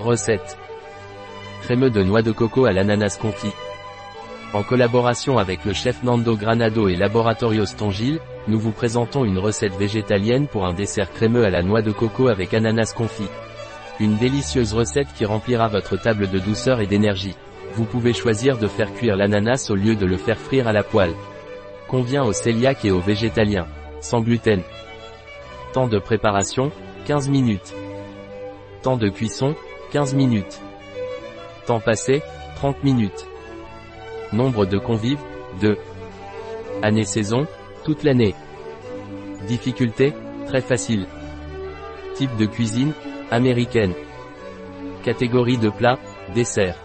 Recette. Crémeux de noix de coco à l'ananas confit. En collaboration avec le chef Nando Granado et Laboratorios Tongil, nous vous présentons une recette végétalienne pour un dessert crémeux à la noix de coco avec ananas confit. Une délicieuse recette qui remplira votre table de douceur et d'énergie. Vous pouvez choisir de faire cuire l'ananas au lieu de le faire frire à la poêle. Convient aux cœliaques et aux végétaliens. Sans gluten. Temps de préparation, 15 minutes. Temps de cuisson, 15 minutes. Temps passé, 30 minutes. Nombre de convives, 2. Année-saison, toute l'année. Difficulté, très facile. Type de cuisine, américaine. Catégorie de plat, dessert.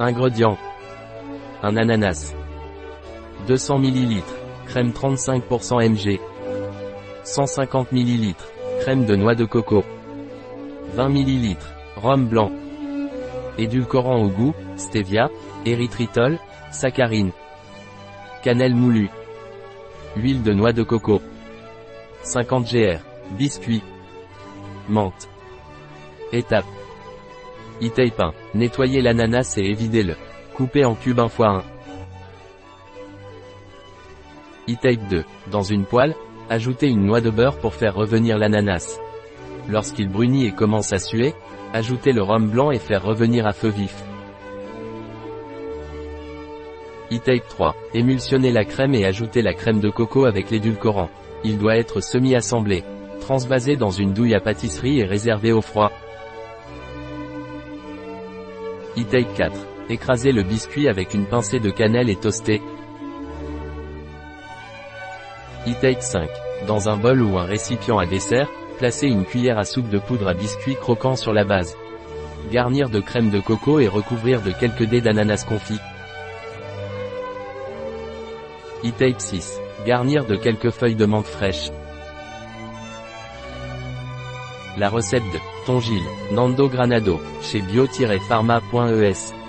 Ingrédients. Un ananas. 200 ml. Crème 35% mg. 150 ml. Crème de noix de coco. 20 ml. Rhum blanc. Édulcorant au goût, stevia, érythritol, saccharine. Cannelle moulue. Huile de noix de coco. 50 gr. Biscuit. Menthe. Étape. E-tape 1. Nettoyez l'ananas et évidez-le. Coupez en cubes 1 x 1. E-tape 2. Dans une poêle, ajoutez une noix de beurre pour faire revenir l'ananas. Lorsqu'il brunit et commence à suer, ajoutez le rhum blanc et faire revenir à feu vif. E-tape 3. Émulsionnez la crème et ajoutez la crème de coco avec l'édulcorant. Il doit être semi-assemblé. Transvasé dans une douille à pâtisserie et réservé au froid. E-tape 4. Écrasez le biscuit avec une pincée de cannelle et toastez. E-tape 5. Dans un bol ou un récipient à dessert, placez une cuillère à soupe de poudre à biscuit croquant sur la base. Garnir de crème de coco et recouvrir de quelques dés d'ananas confit. E-tape 6. Garnir de quelques feuilles de menthe fraîche. La recette de Tongil, Nando Granado, chez bio-pharma.es.